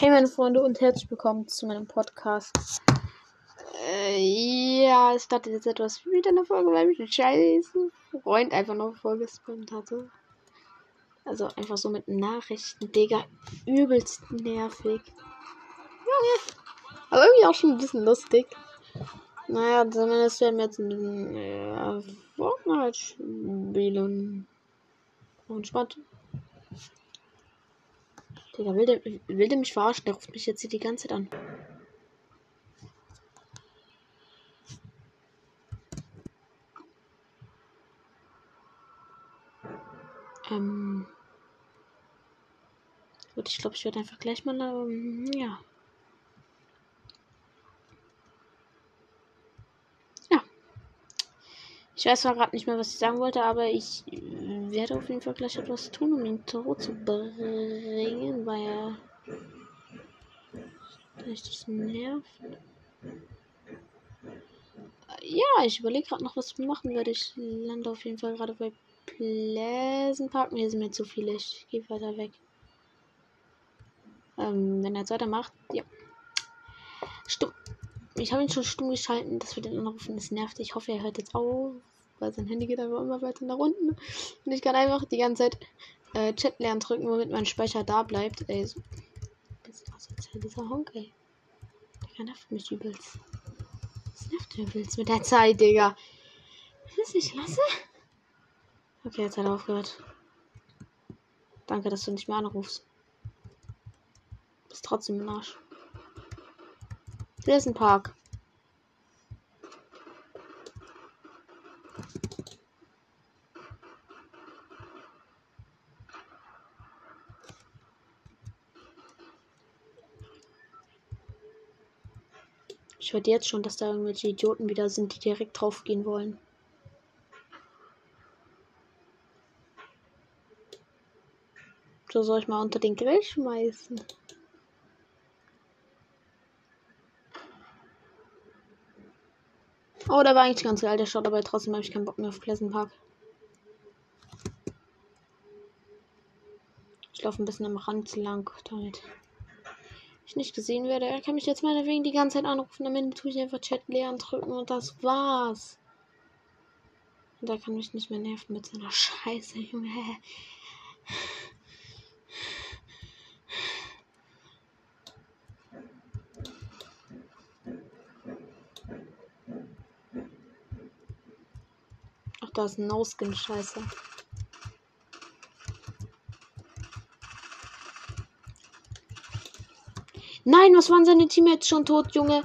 Hey meine Freunde und herzlich willkommen zu meinem Podcast. Äh, ja, es startet jetzt etwas wieder eine Folge, weil mich ein scheiße Freund einfach noch vorgespammt hatte. Also einfach so mit Nachrichten, Digga. Übelst nervig. Junge. Aber irgendwie auch schon ein bisschen lustig. Naja, zumindest werden wir jetzt bisschen äh, Fortnite spielen. Und spannend. Digga, will der, will der mich verarschen? Der ruft mich jetzt hier die ganze Zeit an. Ähm. Gut, ich glaube, ich werde einfach gleich mal, ähm, ja. Ja. Ich weiß zwar gerade nicht mehr, was ich sagen wollte, aber ich werde auf jeden Fall gleich etwas tun, um ihn zur zu bringen, weil er richtig nervt. Ja, ich überlege gerade noch, was ich machen werde. Ich lande auf jeden Fall gerade bei Pleasant Park. Hier sind mir zu viele. Ich gehe weiter weg. Ähm, wenn er jetzt weitermacht, ja. Stumm. Ich habe ihn schon stumm geschalten, dass wir den anrufen. Das nervt. Ich hoffe, er hört jetzt auf weil sein Handy geht einfach immer weiter nach unten. Und ich kann einfach die ganze Zeit äh, Chat lernen drücken, womit mein Speicher da bleibt. Ey, so. Bisschen asozial, dieser Honk, ey. Der nervt mich übelst. Was nervt übelst mit der Zeit, Digga? Was ich lasse? Okay, jetzt hat er aufgehört. Danke, dass du nicht mehr anrufst. Bist trotzdem im Arsch. Hier ist ein Park. Ich hörte jetzt schon, dass da irgendwelche Idioten wieder sind, die direkt drauf gehen wollen. So soll ich mal unter den Grill schmeißen. Oh, der war eigentlich ganz geil, der schaut aber trotzdem habe ich keinen Bock mehr auf Pleasant Park. Ich laufe ein bisschen am Rand lang damit ich nicht gesehen werde. Er kann mich jetzt meinetwegen die ganze Zeit anrufen. Am Ende tue ich einfach Chat leer drücken und das war's. Und er kann mich nicht mehr nerven mit seiner Scheiße, Junge. Ach, da ist ein No-Skin-Scheiße. Nein, was waren seine Teammates schon tot, Junge?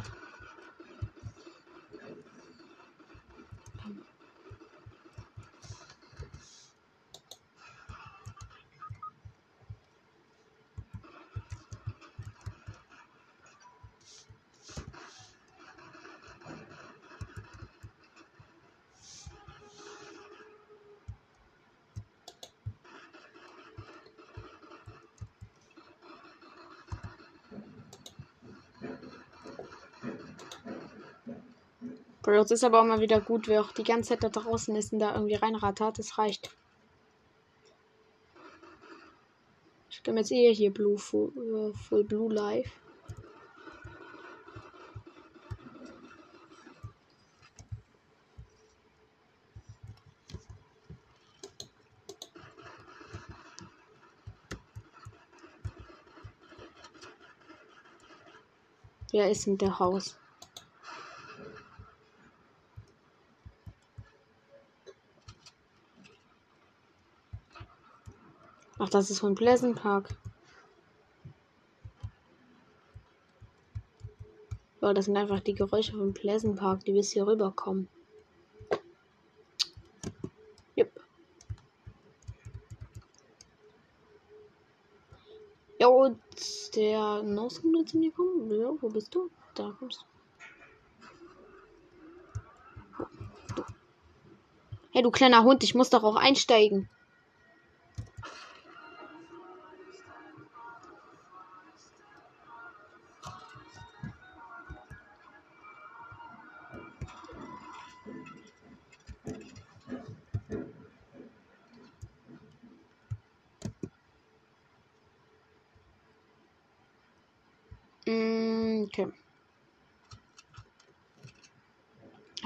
Bro, es ist aber auch mal wieder gut, wer auch die ganze Zeit da draußen ist und da irgendwie reinrattert. Das reicht. Ich komme jetzt eher hier Blue Full, uh, Full Blue Live. Wer ist in der Haus? Das ist von Pleasant Park. Ja, das sind einfach die Geräusche von Pleasant Park, die bis hier rüberkommen. Jupp. Ja, und der Noskin zu mir kommen. Ja, wo bist du? Da kommst du. Hey, du kleiner Hund, ich muss doch auch einsteigen.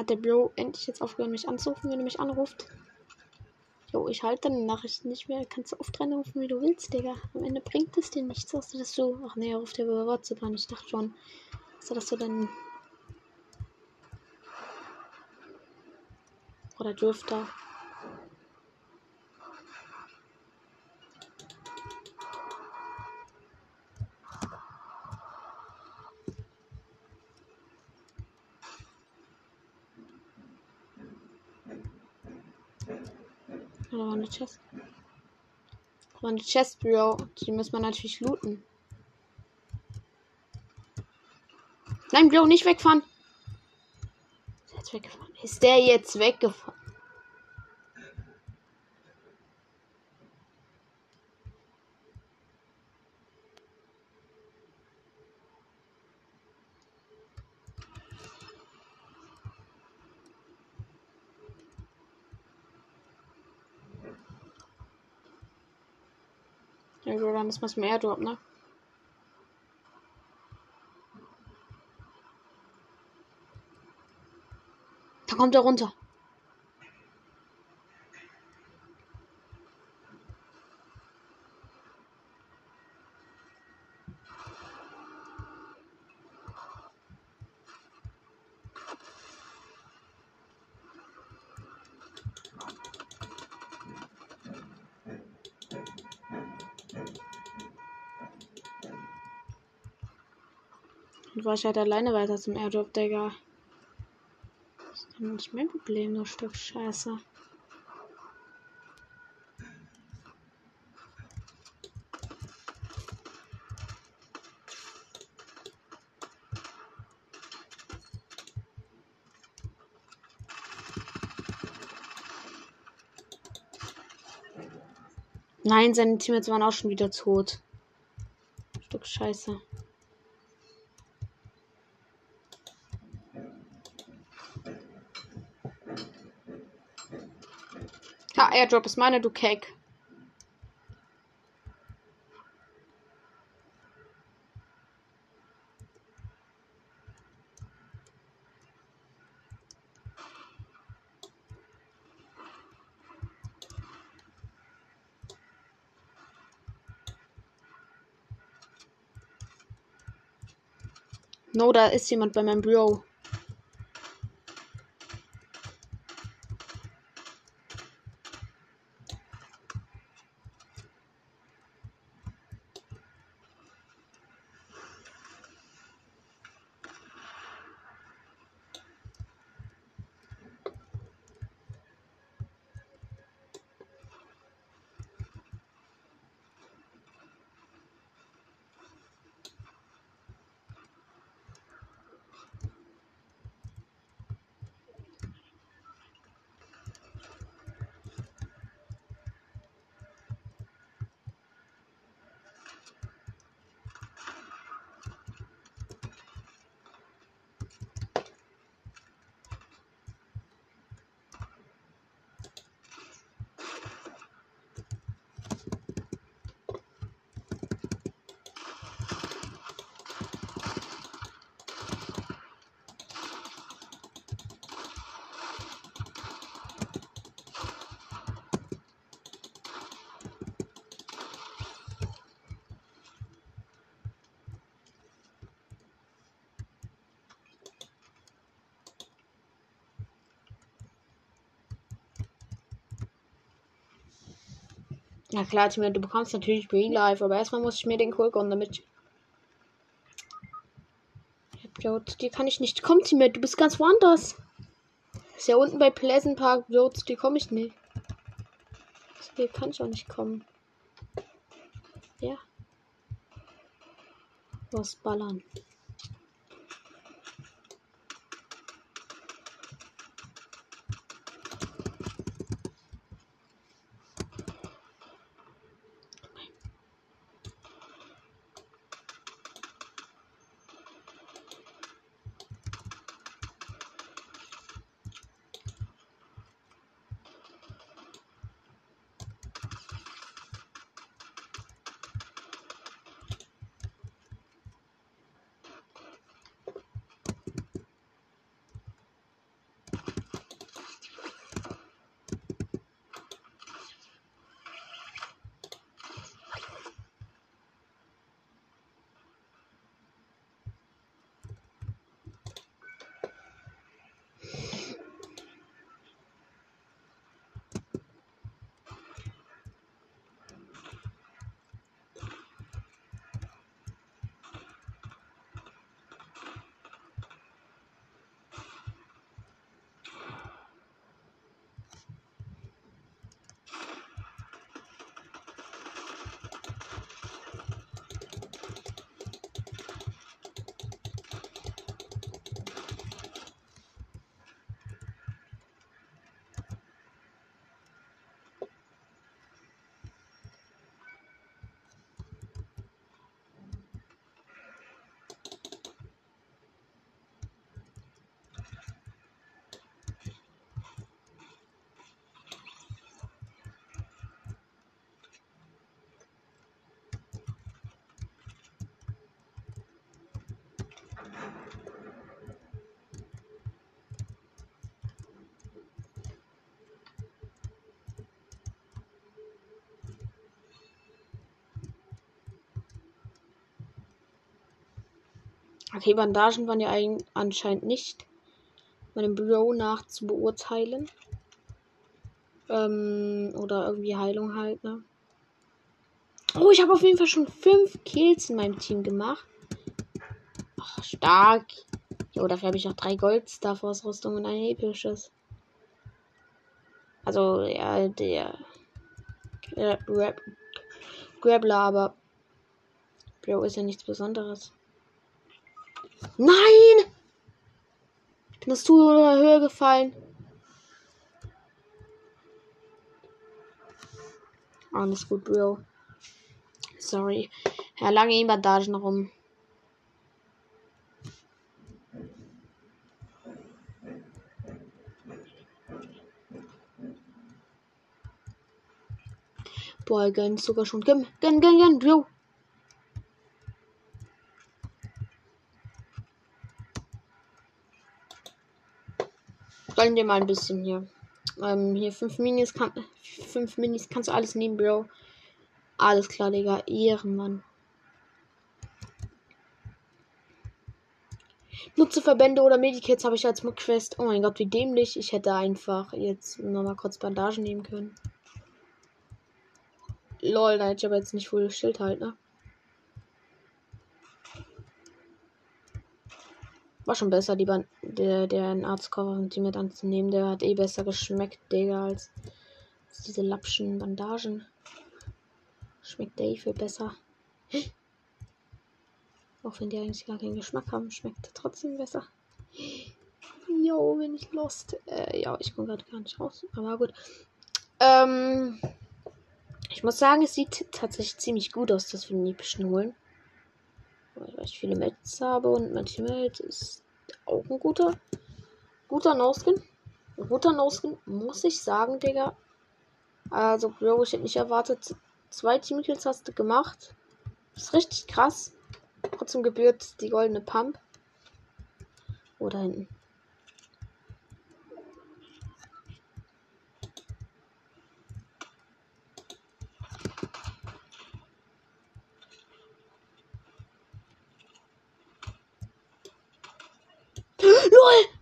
Hat der Bro endlich jetzt aufgehört, mich anzurufen, wenn er mich anruft? Jo, ich halte deine Nachrichten nicht mehr. Kannst du oft reinrufen, wie du willst, Digga. Am Ende bringt es dir nichts, außer dass du. Ach nee, er ruft ja über WhatsApp an. Ich dachte schon. Außer dass du dann. Oder Drifter. Da war eine Chest. Eine Chest, Bro. Die muss man natürlich looten. Nein, Bro, nicht wegfahren. Ist der jetzt weggefahren? Ist der jetzt weggefahren? Dann ist was mehr Airdrop, ne? Da kommt er runter. Und war ich halt alleine weiter zum Airdrop, Digga. Das ist dann nicht mein Problem, nur Stück Scheiße. Nein, seine Teammates waren auch schon wieder tot. Stück Scheiße. Airdrop ist meine, du Cake. No, da ist jemand bei meinem Bro. Ja klar, Team, du bekommst natürlich Real Life, aber erstmal muss ich mir den Coolgun damit. Ja, die kann ich nicht. Komm, Team, du bist ganz woanders. Ist ja unten bei Pleasant Park, Jod, die komme ich nicht. Hier kann ich auch nicht kommen. Ja. Was ballern. Okay, Bandagen waren ja anscheinend nicht meinem Bro nach zu beurteilen. Ähm, oder irgendwie Heilung halt, ne? Oh, ich habe auf jeden Fall schon fünf Kills in meinem Team gemacht. Stark. Jo, dafür habe ich auch drei Gold Star Force Rüstung und ein episches. Also, ja, der Grappler, aber Bro ist ja nichts Besonderes. Nein! Bin das Tool oder Höhe gefallen? Alles gut, Bro. Sorry. Ja, lange in Bandagen rum. Boah, gönn sogar schon. Gönn, gönn, gönn, gönn, Bro. Gönn dir mal ein bisschen hier. Ähm, hier fünf Minis kann, fünf Minis kannst du alles nehmen, Bro. Alles klar, Digga. Ehrenmann. Nutze Verbände oder Medikits habe ich als Quest. Oh mein Gott, wie dämlich. Ich hätte einfach jetzt nochmal kurz Bandagen nehmen können. Lol, da hätte ich aber jetzt nicht wohl Schild halt, ne? War schon besser, die Band der, der einen Arztcover und die mit anzunehmen. Der hat eh besser geschmeckt, Digga, als, als diese lapschen Bandagen. Schmeckt der eh viel besser. Auch wenn die eigentlich gar keinen Geschmack haben, schmeckt der trotzdem besser. Jo, bin ich lost. Äh, ja, ich komme gerade gar nicht raus. Aber gut. Ähm, ich muss sagen, es sieht tatsächlich ziemlich gut aus, dass wir den epischen holen weil ich viele Mets habe und mein Teammate ist auch ein guter, guter No-Skin. Guter No-Skin, muss ich sagen, Digga. Also, Bro, ich hätte nicht erwartet. Zwei Teamkills hast du gemacht. Das ist richtig krass. Trotzdem gebührt die goldene Pump. Oder hinten. LOL!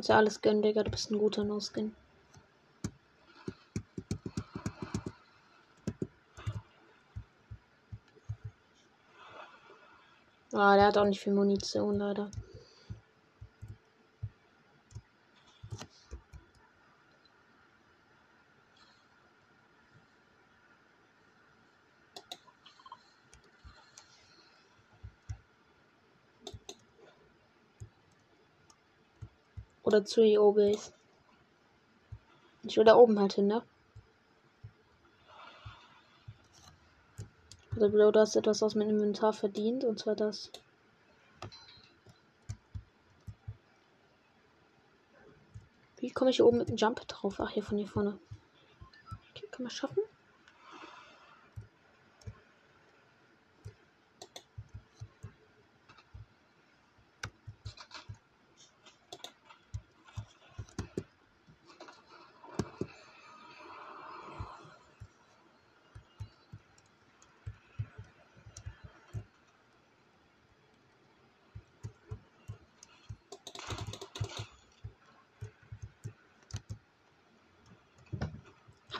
Kannst ja alles gönnen, Digga. Du bist ein guter No-Skin. Ah, der hat auch nicht viel Munition, leider. Oder zu EO-Base. Ich will da oben halt hin, ne? Also Bro, du hast etwas aus meinem Inventar verdient, und zwar das. Wie komme ich hier oben mit dem Jump drauf? Ach, hier von hier vorne. Okay, kann man schaffen?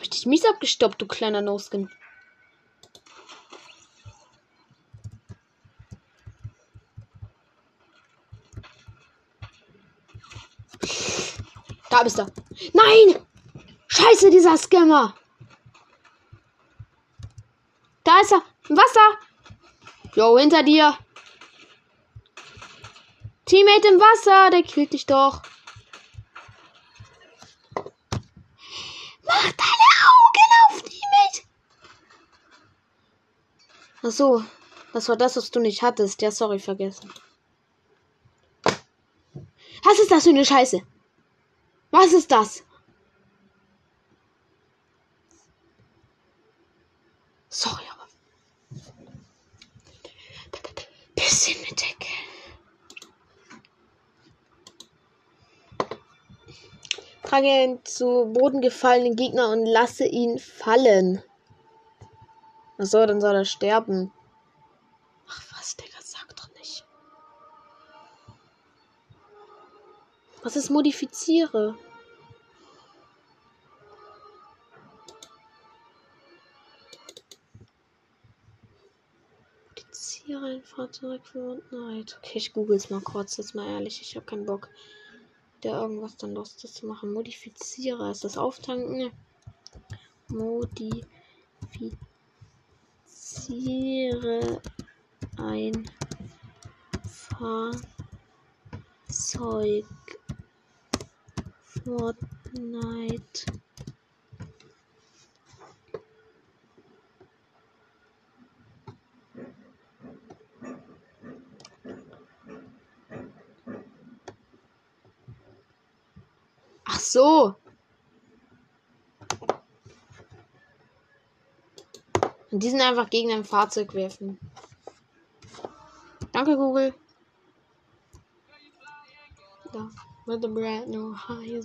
Dich mies abgestoppt, du kleiner No-Skin. Da bist du. Nein! Scheiße, dieser Scammer. Da ist er. Im Wasser. Jo, hinter dir. Teammate im Wasser, der killt dich doch. Mach deine Augen auf, Teammate. Ach so, das war das, was du nicht hattest. Ja, sorry, vergessen. Was ist das für eine Scheiße? Was ist das? Sorry, aber. Bisschen mit Decke. Trage zu Boden gefallenen Gegner und lasse ihn fallen. Achso, dann soll er sterben. Ach was, Digga, sag doch nicht. Was ist modifiziere? Modifiziere ein Fahrzeug für Night. Okay, ich google es mal kurz, jetzt mal ehrlich, ich habe keinen Bock, da irgendwas dann los zu machen. Modifiziere, ist das Auftanken? Modifiziere ein Fahrzeug Fortnite. Ach so. Und diesen einfach gegen ein Fahrzeug werfen. Danke, Google. Da. With the brand new high.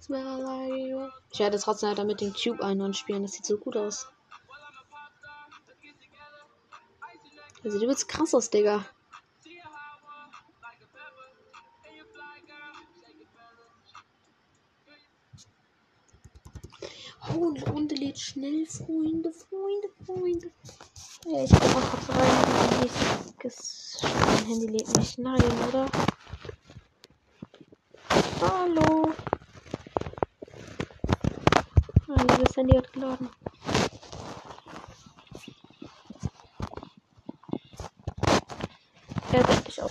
Smell. Ich werde trotzdem halt mit dem Cube ein spielen. Das sieht so gut aus. Das sieht übelst krass aus, Digga. Oh, eine Runde lädt schnell, Freunde, Freunde, Freunde. Ja, ich guck mal kurz rein. Mein Handy lädt nicht. Nein, oder? Hallo. Ah, das Handy hat geladen. Ja, dachte ich auch.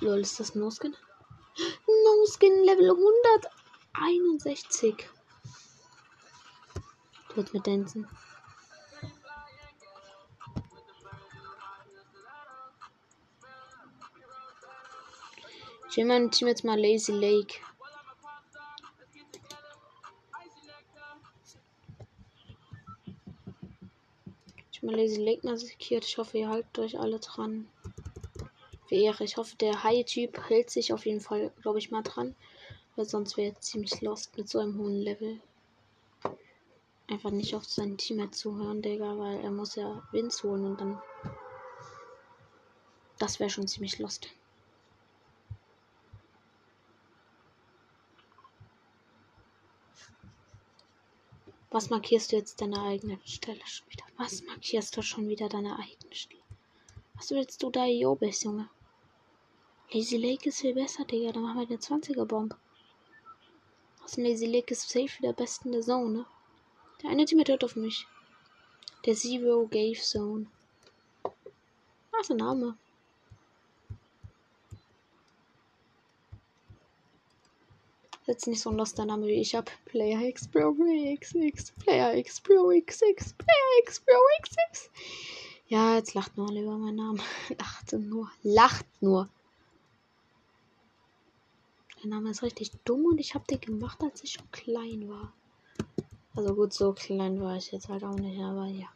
Lol, ist das No-Skin? No-Skin Level 161. Tut mit Dancen. Ich will mein Team jetzt mal Lazy Lake. Ich habe mal Lazy Lake massikiert. Ich hoffe, ihr haltet euch alle dran. Für. Ich hoffe, der High-Typ hält sich auf jeden Fall, glaube ich, mal dran. Weil sonst wäre er ziemlich lost mit so einem hohen Level. Einfach nicht auf sein Team zuhören, Digga, weil er muss ja Wins holen und dann. Das wäre schon ziemlich lost. Was markierst du jetzt deine eigene Stelle schon wieder? Was markierst du schon wieder deine eigene Stelle? Was willst du da Jo bist, Junge? Lazy Lake ist viel besser, Digga. Dann machen wir eine 20er Bomb. Aus dem Lazy Lake ist safe wieder best in der Zone, ne? Der eine Team hört auf mich. Der Zero Gave Zone. Was der Name? Jetzt nicht so ein loster Name wie ich hab. Player X Pro XX. Player X Pro XX. Player X Pro XX. Ja, jetzt lacht nur über meinen Namen. Lacht nur. Lacht nur. Der Name ist richtig dumm und ich hab den gemacht, als ich schon klein war. Also gut, so klein war ich jetzt halt auch nicht, aber ja.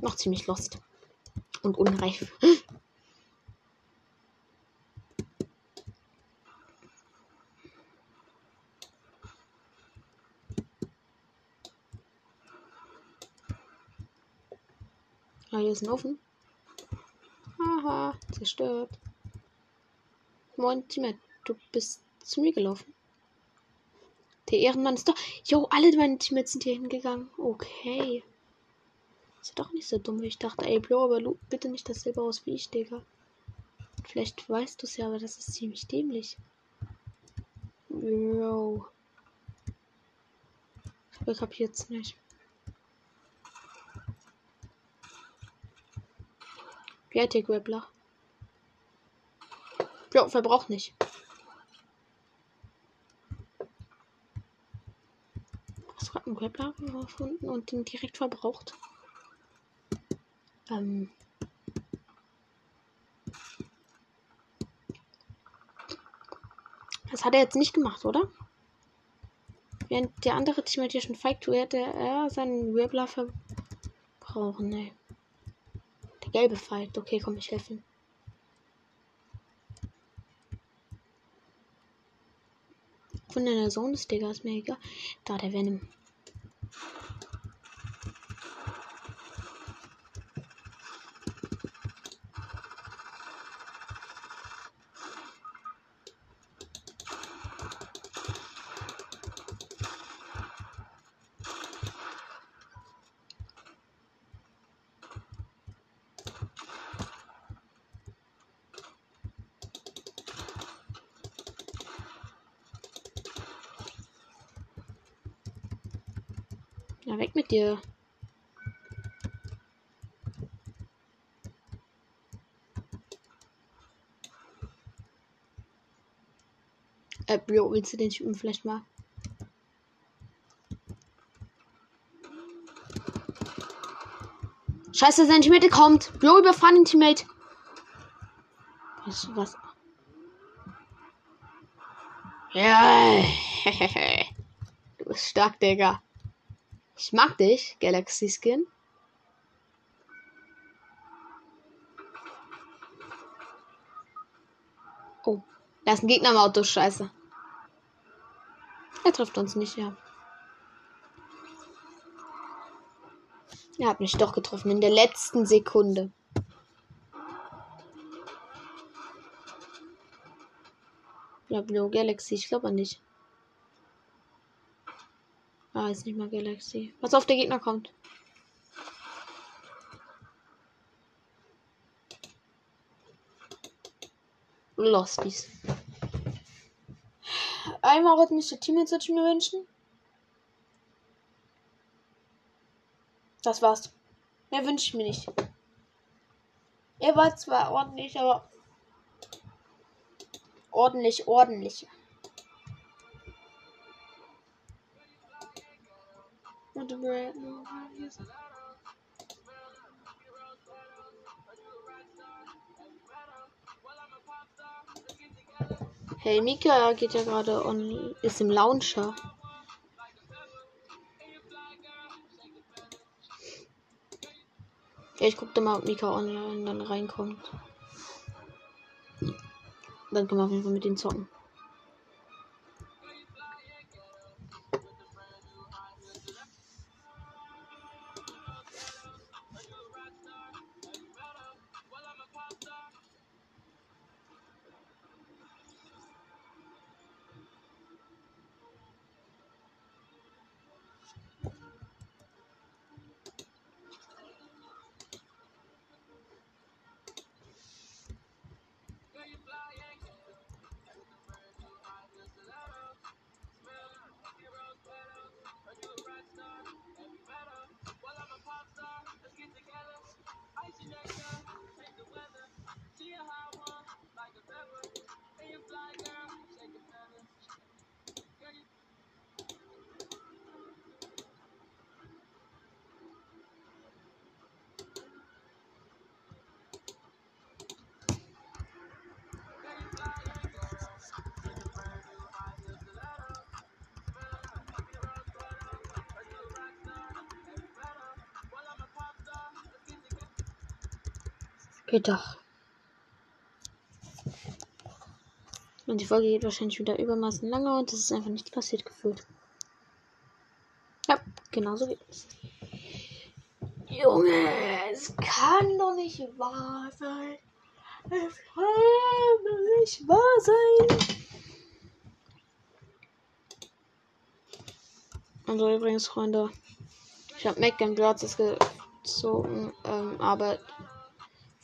Noch ziemlich lost. Und unreif. Ah, hier ist ein Ofen. Haha, zerstört. Moin, Teammate. Du bist zu mir gelaufen. Der Ehrenmann ist doch. Jo, alle meine Teammates sind hier hingegangen. Okay. Ist ja doch nicht so dumm, wie ich dachte. Ey, Bro, aber Lu, bitte nicht dasselbe aus wie ich, Digga. Vielleicht weißt du es ja, aber das ist ziemlich dämlich. Bro. Ich kapiert's nicht. Wie hat der Grappler? Ja, verbraucht nicht. Hast gerade einen Grappler gefunden und den direkt verbraucht? Ähm. Das hat er jetzt nicht gemacht, oder? Während der andere Teammate hier schon feigt, hätte er seinen Wirbler verbrauchen. Nee. Der gelbe feigt. Okay, komm, ich Von der Zone ist, Digga, ist mir egal. Da, der Venom. Dir. Äh, Bro, willst du den Typen vielleicht mal? Scheiße, sein Teammate kommt. Bro, überfahren den Teammate. Was, was? Ja. du bist stark, Digga. Ich mag dich, Galaxy Skin. Oh, da ist ein Gegner im Auto, scheiße. Er trifft uns nicht, ja. Er hat mich doch getroffen in der letzten Sekunde. Ja, Blue Galaxy, ich glaube nicht. Ah, ist nicht mal Galaxy. Was auf, der Gegner kommt. Losties. Einmal rhythmische Teammates würde ich mir wünschen. Das war's. Mehr wünsche ich mir nicht. Er war zwar ordentlich, aber ordentlich, ordentlich. Hey, Mika geht ja gerade on, ist im Launcher. Ja, ich gucke mal, ob Mika online dann reinkommt. Dann können wir auf jeden Fall mit den zocken. Geht doch. Und die Folge geht wahrscheinlich wieder übermaßen lange und es ist einfach nichts passiert gefühlt. Ja, genau so geht es. Junge, es kann doch nicht wahr sein. Es kann doch nicht wahr sein. Also übrigens, Freunde, ich habe Mac and Birds gezogen, ähm, aber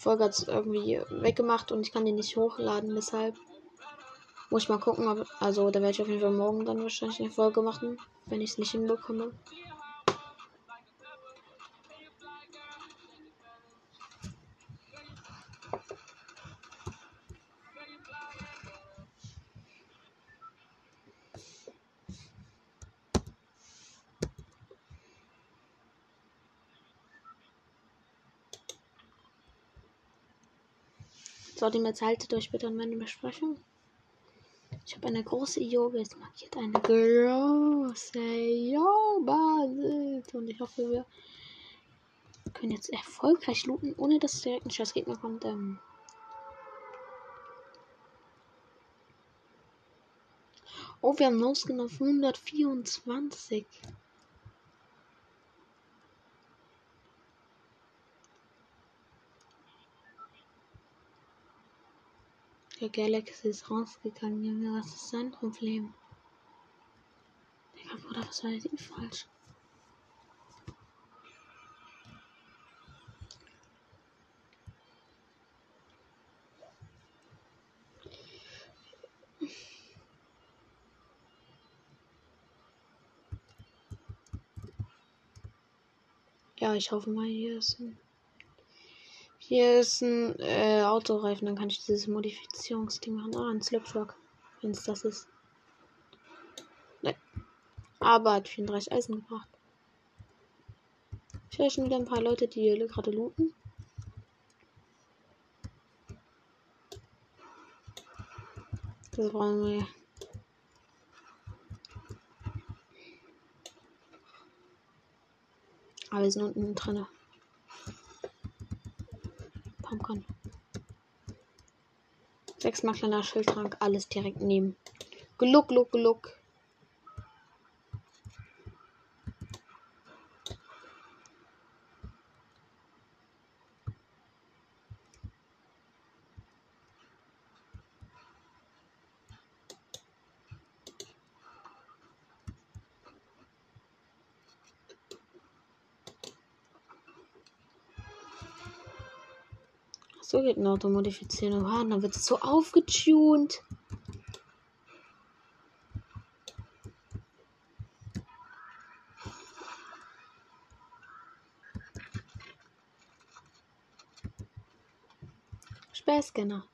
Folge hat es irgendwie weggemacht und ich kann die nicht hochladen, deshalb muss ich mal gucken, ob, also da werde ich auf jeden Fall morgen dann wahrscheinlich eine Folge machen, wenn ich es nicht hinbekomme. So, jetzt haltet euch bitte an meine Besprechung. Ich habe eine große Io-Base markiert. Eine große Io-Basis. Und ich hoffe, wir können jetzt erfolgreich looten, ohne dass direkt ein scheiß Gegner kommt. Ähm oh, wir haben losgenommen 124. Der Galaxy ist rausgegangen, Junge. Was ist sein Problem? Digga, Bruder, was war denn falsch? Ja, ich hoffe mal, hier ist ein hier ist ein äh, Autoreifen, dann kann ich dieses Modifizierungsding machen. Ah, ein Sliptruck, wenn es das ist. Ne. Aber hat 34 Eisen gebracht. Ich höre schon wieder ein paar Leute, die gerade looten. Das brauchen wir. Aber wir sind unten drin. Pumpkin. Sechsmal kleiner Schildtrank, alles direkt nehmen. Gluck, gluck, gluck. So geht ein Auto modifizieren. Oha, dann wird es so aufgetunt. Sperrscanner.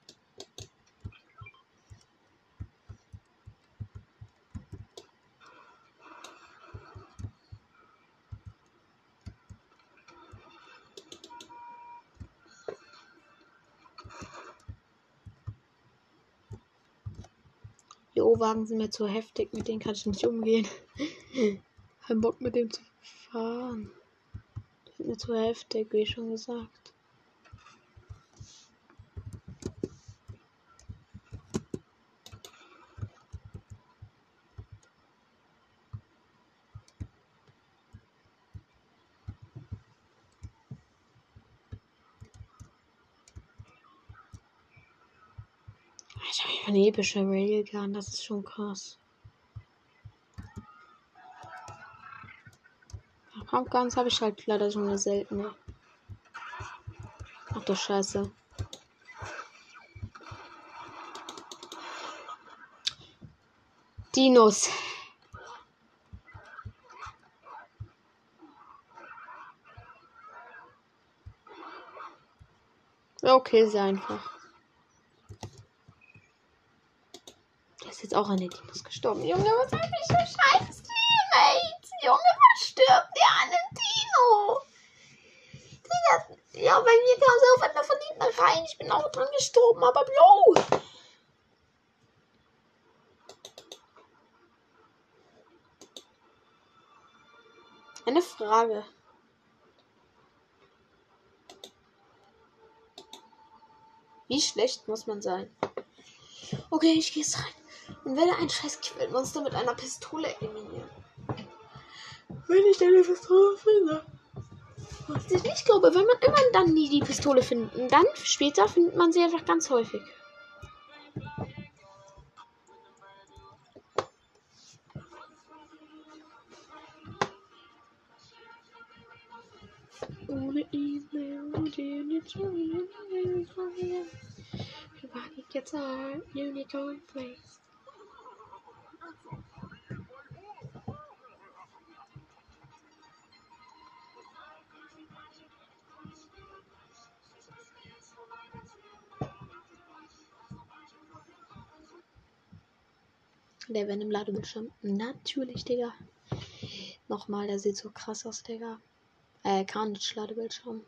Wagen sind mir zu heftig, mit denen kann ich nicht umgehen. Kein Bock mit dem zu fahren. Die sind mir zu heftig, wie schon gesagt. Ich habe eine epische Railgun, das ist schon krass. Pumpguns habe ich halt leider schon eine seltene. Ach du Scheiße. Dinos. Okay, sehr einfach. ist jetzt auch an den Dinos gestorben. Junge, was hab ich für scheiß Teammates? Junge, was stirbt der an den Dino? ja, bei mir kam so auf einmal von hinten rein. Ich bin auch dran gestorben, aber Bro. Eine Frage. Wie schlecht muss man sein? Okay, ich gehe rein und werde ein scheiß Quellmonster mit einer Pistole eliminieren. Wenn ich deine Pistole finde. Was ich nicht glaube, wenn man immer dann nie die Pistole finden, dann später findet man sie einfach ganz häufig. Ohne E-Mail, gets our unicorn place. Der Van im Ladebildschirm. Natürlich, Digga. Nochmal, der sieht so krass aus, Digga. Äh, Carnage Ladebildschirm.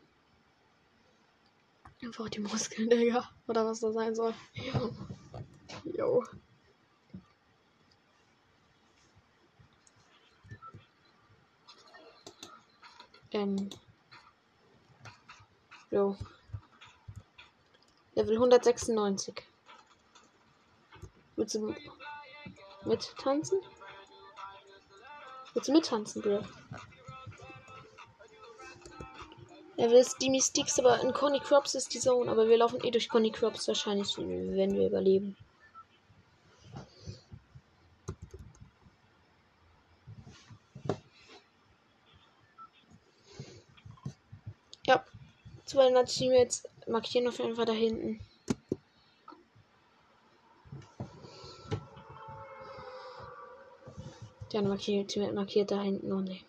Einfach die Muskeln, Digga. Oder was das sein soll. Jo. Ähm. Jo. Level 196. Willst du mittanzen? Willst du mittanzen, Bro? Er will Steamy Sticks, aber in Conny Crops ist die Zone. Aber wir laufen eh durch Conny Crops wahrscheinlich, wenn wir überleben. Ja, 200 Teammates markieren auf jeden Fall da hinten. Der markiert, markiert da hinten noch nicht.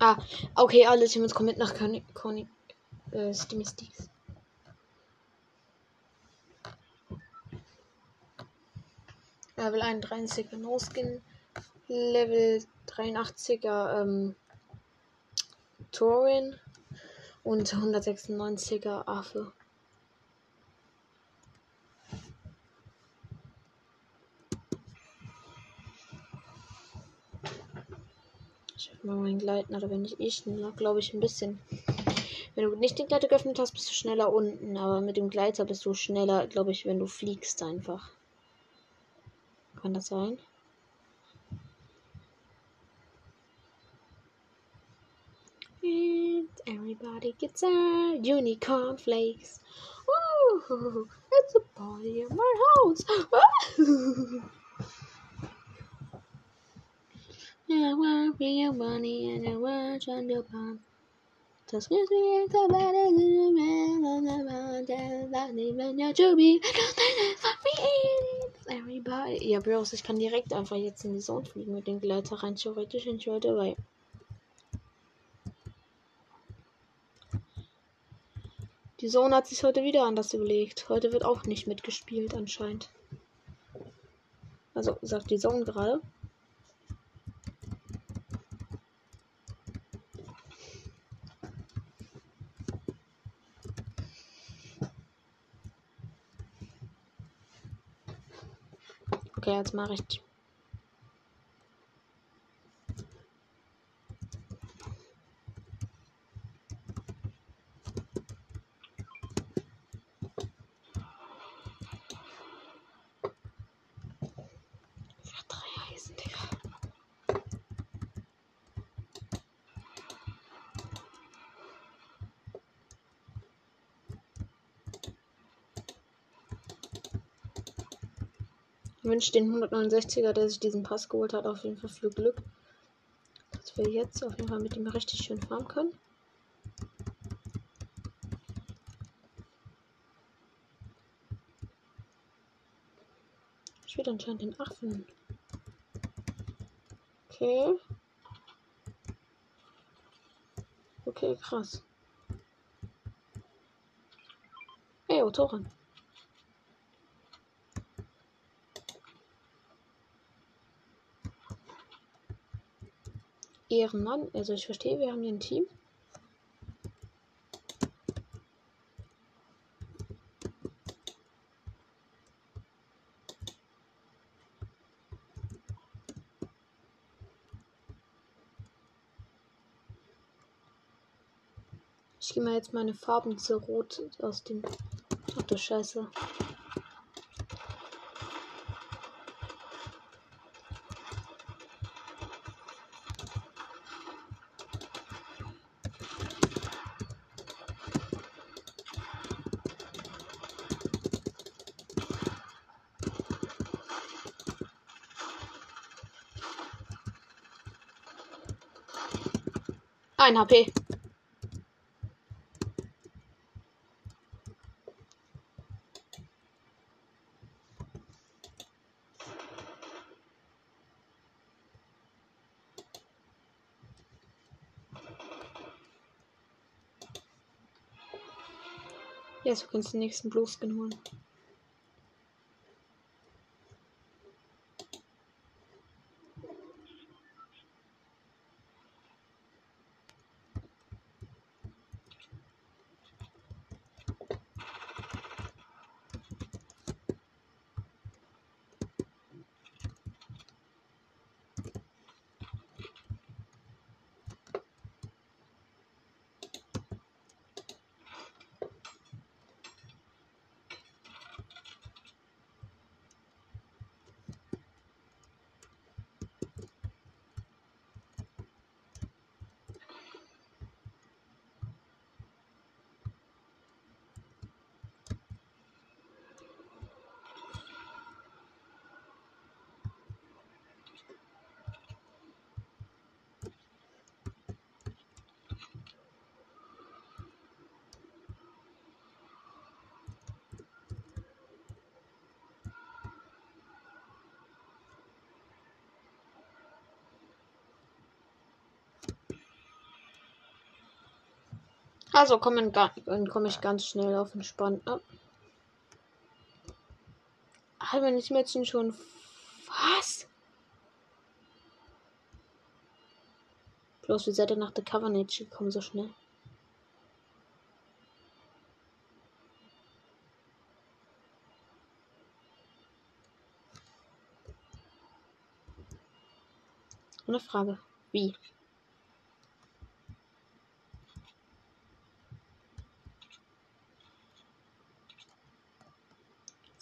Ah, okay, alle Teams kommen mit nach Conny, Conny äh, Steamy Sticks. Level 31er No Skin, Level 83er ähm, Torin und 196er Affe. mal mein Gleiten, oder wenn ich eh glaube ich, ein bisschen. Wenn du nicht den Gleiter geöffnet hast, bist du schneller unten, aber mit dem Gleiter bist du schneller, glaube ich, wenn du fliegst einfach. Kann das sein? And everybody gets a unicorn flakes. Ooh, it's a party in my house. I want real money and I want on your palm. Just gives me a better man on the mountain that even your to be. Everybody. Ja, Bros, ich kann direkt einfach jetzt in die Zone fliegen mit dem Gleiter rein. Theoretisch bin ich heute Die Zone hat sich heute wieder anders überlegt. Heute wird auch nicht mitgespielt anscheinend. Also sagt die Zone gerade. Okay, jetzt mache ich wünsche den 169er, der sich diesen Pass geholt hat, auf jeden Fall viel Glück. Dass wir jetzt auf jeden Fall mit ihm richtig schön fahren können. Ich will anscheinend den Affen. Okay. Okay, krass. Ey, Autorin. Ehrenmann. Also ich verstehe, wir haben hier ein Team. Ich gehe mal jetzt meine Farben zu Rot aus dem. Ach du Scheiße. Ein HP. Jetzt kannst du den nächsten Blueskin holen. Also komme komm ich ganz schnell auf entspannt ab. Halbe nicht Mädchen schon. Was? Bloß wie seid ihr nach der Covenant gekommen so schnell? Eine Frage. Wie?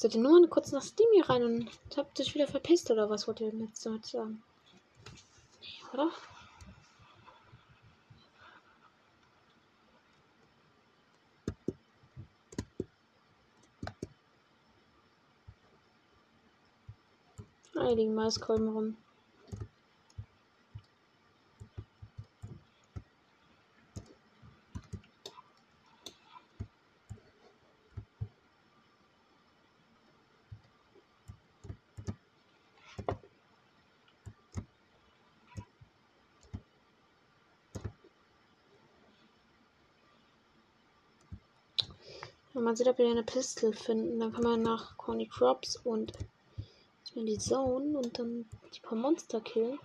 Seid ihr nur kurz nach Steam hier rein und habt euch wieder verpisst oder was wollt ihr jetzt damit sagen? Nee, oder? Hier liegen Maiskolben rum. Wenn man sieht, ob wir eine Pistole finden, dann kann man nach Corny Crops und in die Zone und dann die paar Monster killen.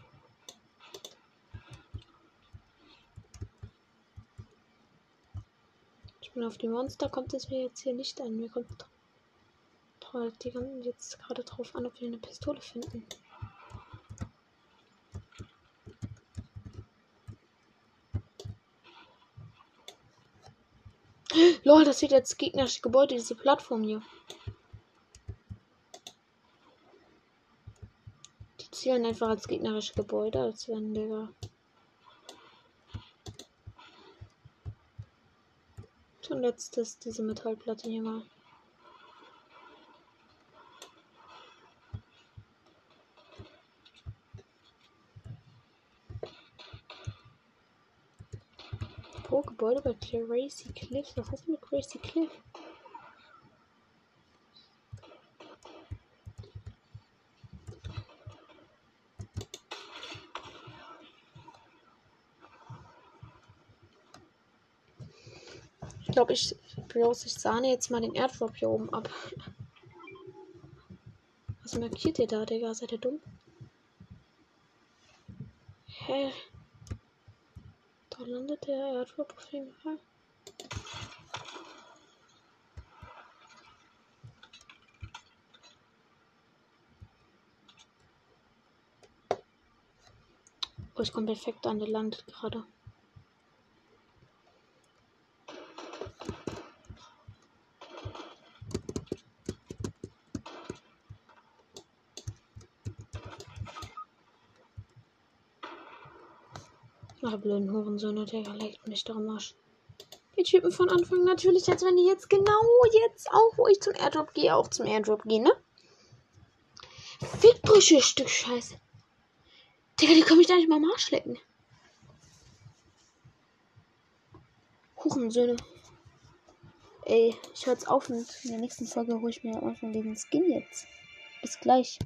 Ich bin auf die Monster, kommt es mir jetzt hier nicht an. Mir kommt die jetzt gerade drauf an, ob wir eine Pistole finden. Lol, das sieht jetzt gegnerische Gebäude, diese Plattform hier. Die zielen einfach als gegnerische Gebäude, als wenn der. Schon letztes, diese Metallplatte hier mal. Pro Gebäude bei Crazy Cliff. Was du mit Crazy Cliff? Ich glaube, ich bloß ich sahne jetzt mal den Airdrop hier oben ab. Was markiert ihr da, Digga? Seid ihr dumm? Hä? Der Airdrop auf jeden Fall. Oh, ich komme perfekt an, der landet gerade. Ach, blöden Hurensöhne, der legt mich doch am Arsch. Die Typen von Anfang natürlich, als wenn die jetzt genau jetzt auch, wo ich zum Airdrop gehe, auch zum Airdrop gehen, ne? Fickbrüche, Stück Scheiße. Digga, die können mich da nicht mal am Arsch lecken. Hurensöhne. Ey, ich höre jetzt auf und in der nächsten Folge hole ich mir einfach diesen Skin jetzt. Bis gleich.